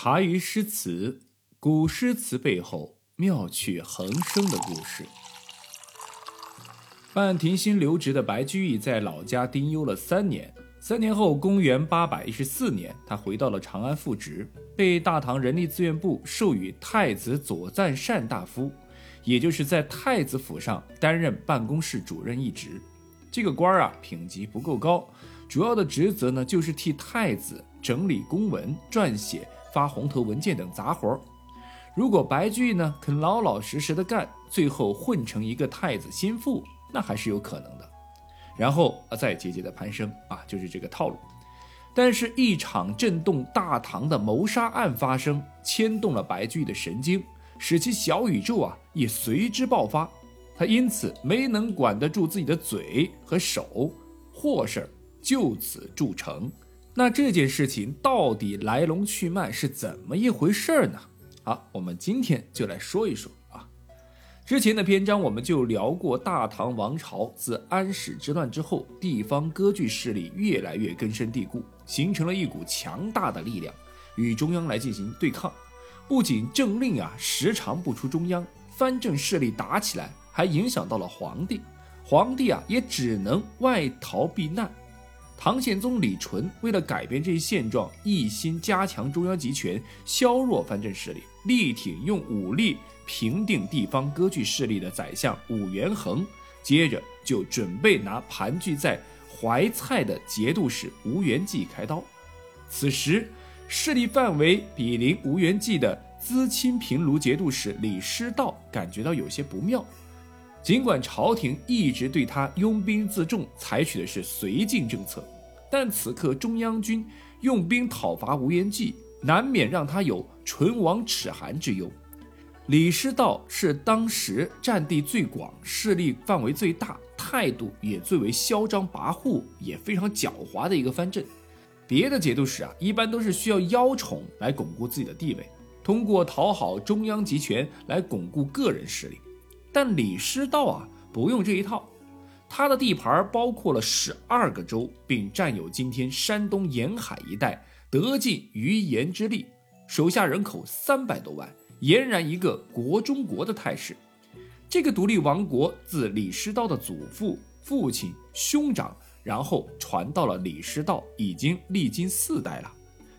茶余诗词，古诗词背后妙趣横生的故事。半停薪留职的白居易在老家丁忧了三年。三年后，公元八百一十四年，他回到了长安复职，被大唐人力资源部授予太子左赞善大夫，也就是在太子府上担任办公室主任一职。这个官儿啊，品级不够高，主要的职责呢，就是替太子整理公文、撰写。发红头文件等杂活如果白居易呢肯老老实实的干，最后混成一个太子心腹，那还是有可能的。然后啊再节节的攀升啊，就是这个套路。但是，一场震动大唐的谋杀案发生，牵动了白居易的神经，使其小宇宙啊也随之爆发。他因此没能管得住自己的嘴和手，祸事就此铸成。那这件事情到底来龙去脉是怎么一回事呢？好，我们今天就来说一说啊。之前的篇章我们就聊过，大唐王朝自安史之乱之后，地方割据势力越来越根深蒂固，形成了一股强大的力量，与中央来进行对抗。不仅政令啊时常不出中央，藩镇势力打起来，还影响到了皇帝，皇帝啊也只能外逃避难。唐宪宗李纯为了改变这一现状，一心加强中央集权，削弱藩镇势力，力挺用武力平定地方割据势力的宰相武元衡，接着就准备拿盘踞在怀蔡的节度使吴元济开刀。此时，势力范围比邻吴元济的资清平卢节度使李师道感觉到有些不妙。尽管朝廷一直对他拥兵自重，采取的是绥靖政策，但此刻中央军用兵讨伐吴元济，难免让他有唇亡齿寒之忧。李师道是当时占地最广、势力范围最大、态度也最为嚣张跋扈、也非常狡猾的一个藩镇。别的节度使啊，一般都是需要邀宠来巩固自己的地位，通过讨好中央集权来巩固个人势力。但李师道啊，不用这一套，他的地盘包括了十二个州，并占有今天山东沿海一带，得尽鱼盐之力，手下人口三百多万，俨然一个国中国的态势。这个独立王国自李师道的祖父、父亲、兄长，然后传到了李师道，已经历经四代了，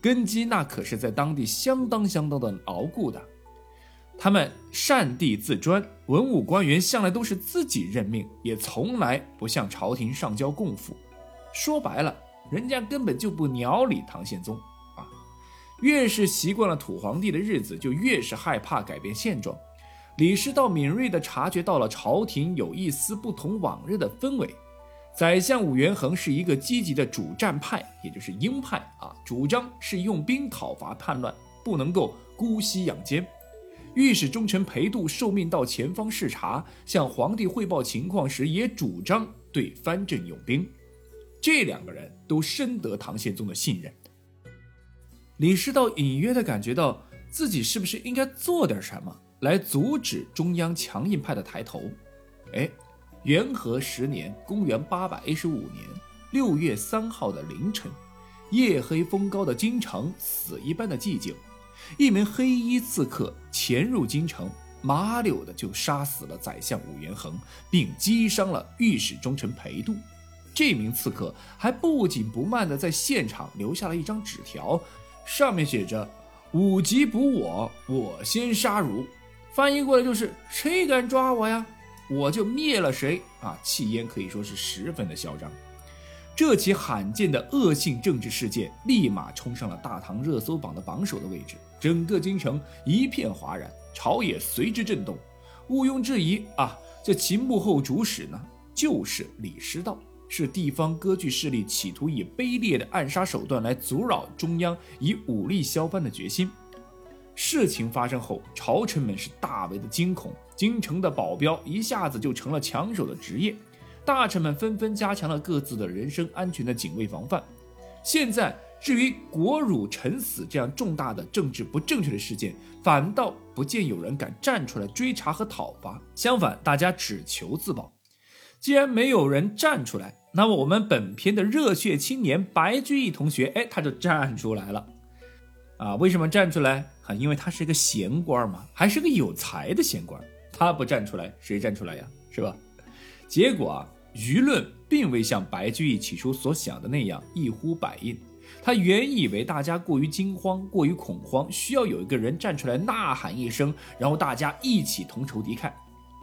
根基那可是在当地相当相当的牢固的。他们擅地自专，文武官员向来都是自己任命，也从来不向朝廷上交供赋。说白了，人家根本就不鸟理唐宪宗啊！越是习惯了土皇帝的日子，就越是害怕改变现状。李师道敏锐地察觉到了朝廷有一丝不同往日的氛围。宰相武元衡是一个积极的主战派，也就是鹰派啊，主张是用兵讨伐叛乱，不能够姑息养奸。御史中丞裴度受命到前方视察，向皇帝汇报情况时，也主张对藩镇用兵。这两个人都深得唐宪宗的信任。李师道隐约的感觉到自己是不是应该做点什么来阻止中央强硬派的抬头？哎，元和十年（公元815年）六月三号的凌晨，夜黑风高的京城，死一般的寂静。一名黑衣刺客潜入京城，麻溜的就杀死了宰相武元衡，并击伤了御史中丞裴度。这名刺客还不紧不慢的在现场留下了一张纸条，上面写着：“武吉捕我，我先杀汝。”翻译过来就是：“谁敢抓我呀，我就灭了谁。”啊，气焰可以说是十分的嚣张。这起罕见的恶性政治事件立马冲上了大唐热搜榜的榜首的位置，整个京城一片哗然，朝野随之震动。毋庸置疑啊，这其幕后主使呢，就是李师道，是地方割据势力企图以卑劣的暗杀手段来阻扰中央以武力削藩的决心。事情发生后，朝臣们是大为的惊恐，京城的保镖一下子就成了抢手的职业。大臣们纷纷加强了各自的人身安全的警卫防范。现在，至于国辱臣死这样重大的政治不正确的事件，反倒不见有人敢站出来追查和讨伐。相反，大家只求自保。既然没有人站出来，那么我们本片的热血青年白居易同学，哎，他就站出来了。啊，为什么站出来？啊，因为他是个闲官嘛，还是个有才的闲官。他不站出来，谁站出来呀？是吧？结果啊，舆论并未像白居易起初所想的那样一呼百应。他原以为大家过于惊慌，过于恐慌，需要有一个人站出来呐喊一声，然后大家一起同仇敌忾。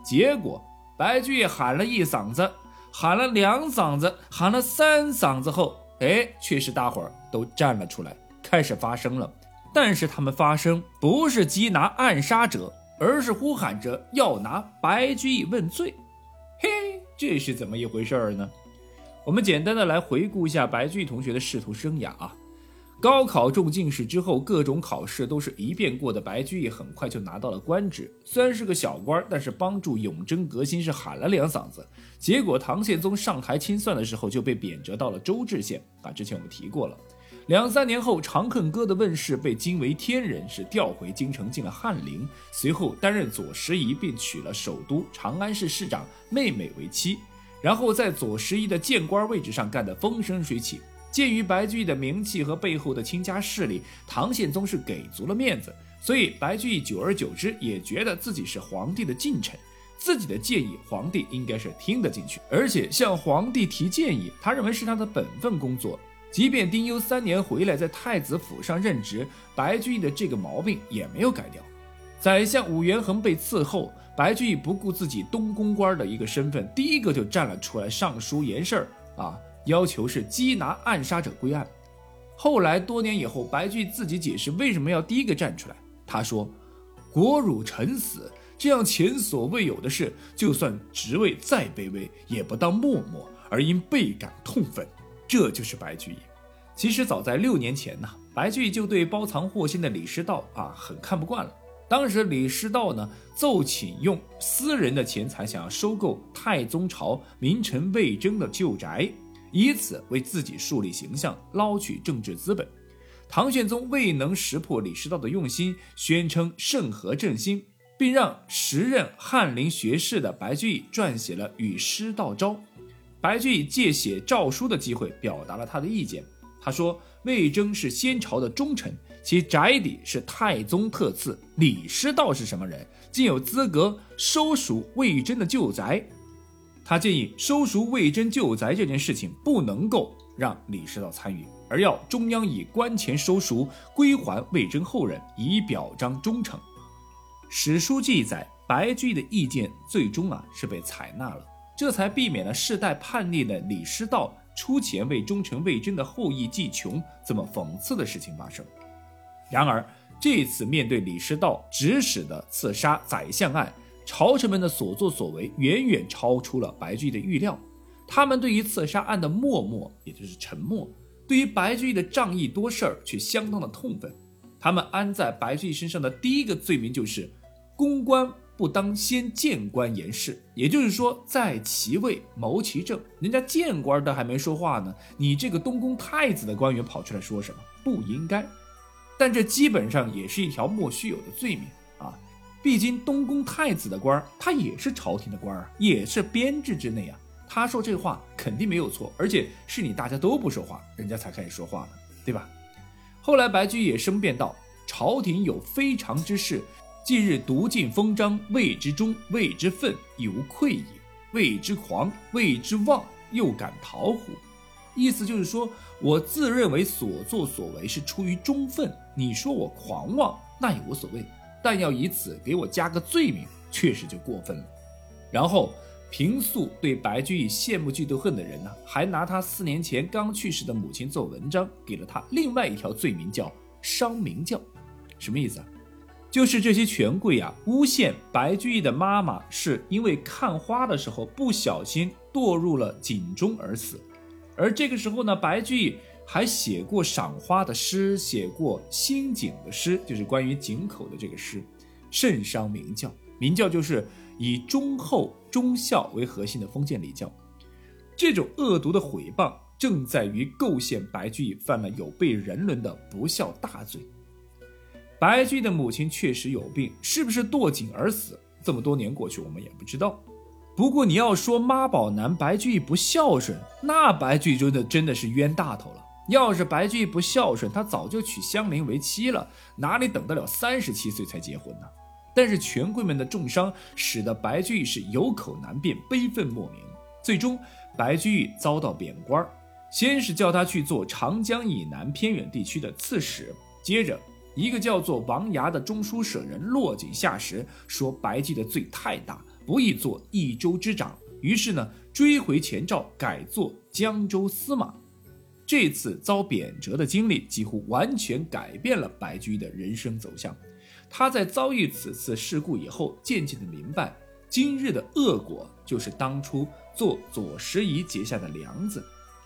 结果白居易喊了一嗓子，喊了两嗓子，喊了三嗓子后，哎，却是大伙儿都站了出来，开始发声了。但是他们发声不是缉拿暗杀者，而是呼喊着要拿白居易问罪。嘿，这是怎么一回事儿呢？我们简单的来回顾一下白居易同学的仕途生涯啊。高考中进士之后，各种考试都是一遍过的。白居易很快就拿到了官职，虽然是个小官，但是帮助永贞革新是喊了两嗓子。结果唐宪宗上台清算的时候，就被贬谪到了周至县啊。之前我们提过了。两三年后，《长恨歌》的问世，被惊为天人，是调回京城进了翰林。随后担任左拾遗，并娶了首都长安市市长妹妹为妻。然后在左拾遗的谏官位置上干得风生水起。鉴于白居易的名气和背后的亲家势力，唐宪宗是给足了面子，所以白居易久而久之也觉得自己是皇帝的近臣，自己的建议皇帝应该是听得进去，而且向皇帝提建议，他认为是他的本分工作。即便丁忧三年回来在太子府上任职，白居易的这个毛病也没有改掉。宰相武元衡被刺后，白居易不顾自己东宫官的一个身份，第一个就站了出来上书言事儿啊，要求是缉拿暗杀者归案。后来多年以后，白居易自己解释为什么要第一个站出来，他说：“国辱臣死，这样前所未有的事，就算职位再卑微，也不当默默而因倍感痛愤。”这就是白居易。其实早在六年前呢，白居易就对包藏祸心的李师道啊很看不惯了。当时李师道呢奏请用私人的钱财想要收购太宗朝名臣魏征的旧宅，以此为自己树立形象，捞取政治资本。唐玄宗未能识破李师道的用心，宣称圣和正心，并让时任翰林学士的白居易撰写了《与师道诏》。白居易借写诏书的机会表达了他的意见。他说：“魏征是先朝的忠臣，其宅邸是太宗特赐。李师道是什么人，竟有资格收赎魏征的旧宅？”他建议收赎魏征旧宅这件事情不能够让李师道参与，而要中央以官钱收赎归还魏征后人，以表彰忠诚。史书记载，白居易的意见最终啊是被采纳了。这才避免了世代叛逆的李师道出钱为忠臣魏征的后裔计穷这么讽刺的事情发生。然而，这次面对李师道指使的刺杀宰相案，朝臣们的所作所为远远超出了白居易的预料。他们对于刺杀案的默默，也就是沉默；对于白居易的仗义多事儿，却相当的痛愤。他们安在白居易身上的第一个罪名就是公关。不当先谏官言事，也就是说，在其位谋其政，人家谏官都还没说话呢，你这个东宫太子的官员跑出来说什么？不应该。但这基本上也是一条莫须有的罪名啊！毕竟东宫太子的官儿他也是朝廷的官啊，也是编制之内啊。他说这话肯定没有错，而且是你大家都不说话，人家才开始说话的，对吧？后来白居易也申辩道：朝廷有非常之事。近日读尽封章，谓之忠，谓之愤，亦无愧也；谓之狂，谓之妄，又敢逃乎？意思就是说，我自认为所作所为是出于忠愤，你说我狂妄，那也无所谓，但要以此给我加个罪名，确实就过分了。然后平素对白居易羡慕嫉妒恨的人呢，还拿他四年前刚去世的母亲做文章，给了他另外一条罪名，叫伤明教。什么意思啊？就是这些权贵啊，诬陷白居易的妈妈是因为看花的时候不小心堕入了井中而死，而这个时候呢，白居易还写过赏花的诗，写过新井的诗，就是关于井口的这个诗，甚伤明教。明教就是以忠厚忠孝为核心的封建礼教，这种恶毒的毁谤正在于构陷白居易犯了有悖人伦的不孝大罪。白居易的母亲确实有病，是不是堕井而死？这么多年过去，我们也不知道。不过你要说妈宝男白居易不孝顺，那白居易真的真的是冤大头了。要是白居易不孝顺，他早就娶香菱为妻了，哪里等得了三十七岁才结婚呢？但是权贵们的重伤使得白居易是有口难辩，悲愤莫名。最终，白居易遭到贬官，先是叫他去做长江以南偏远地区的刺史，接着一个叫做王牙的中书舍人落井下石，说白居易的罪太大，不宜做益州之长。于是呢，追回前诏，改做江州司马。这次遭贬谪的经历几乎完全改变了白居易的人生走向。他在遭遇此次事故以后，渐渐的明白，今日的恶果就是当初做左拾遗结下的梁子。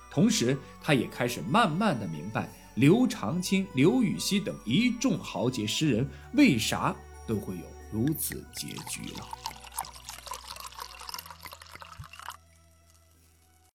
同时，他也开始慢慢的明白，刘长卿、刘禹锡等一众豪杰诗人为啥都会有如此结局了。